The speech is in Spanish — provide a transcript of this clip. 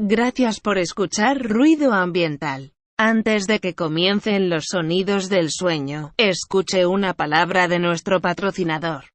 Gracias por escuchar Ruido Ambiental. Antes de que comiencen los sonidos del sueño, escuche una palabra de nuestro patrocinador.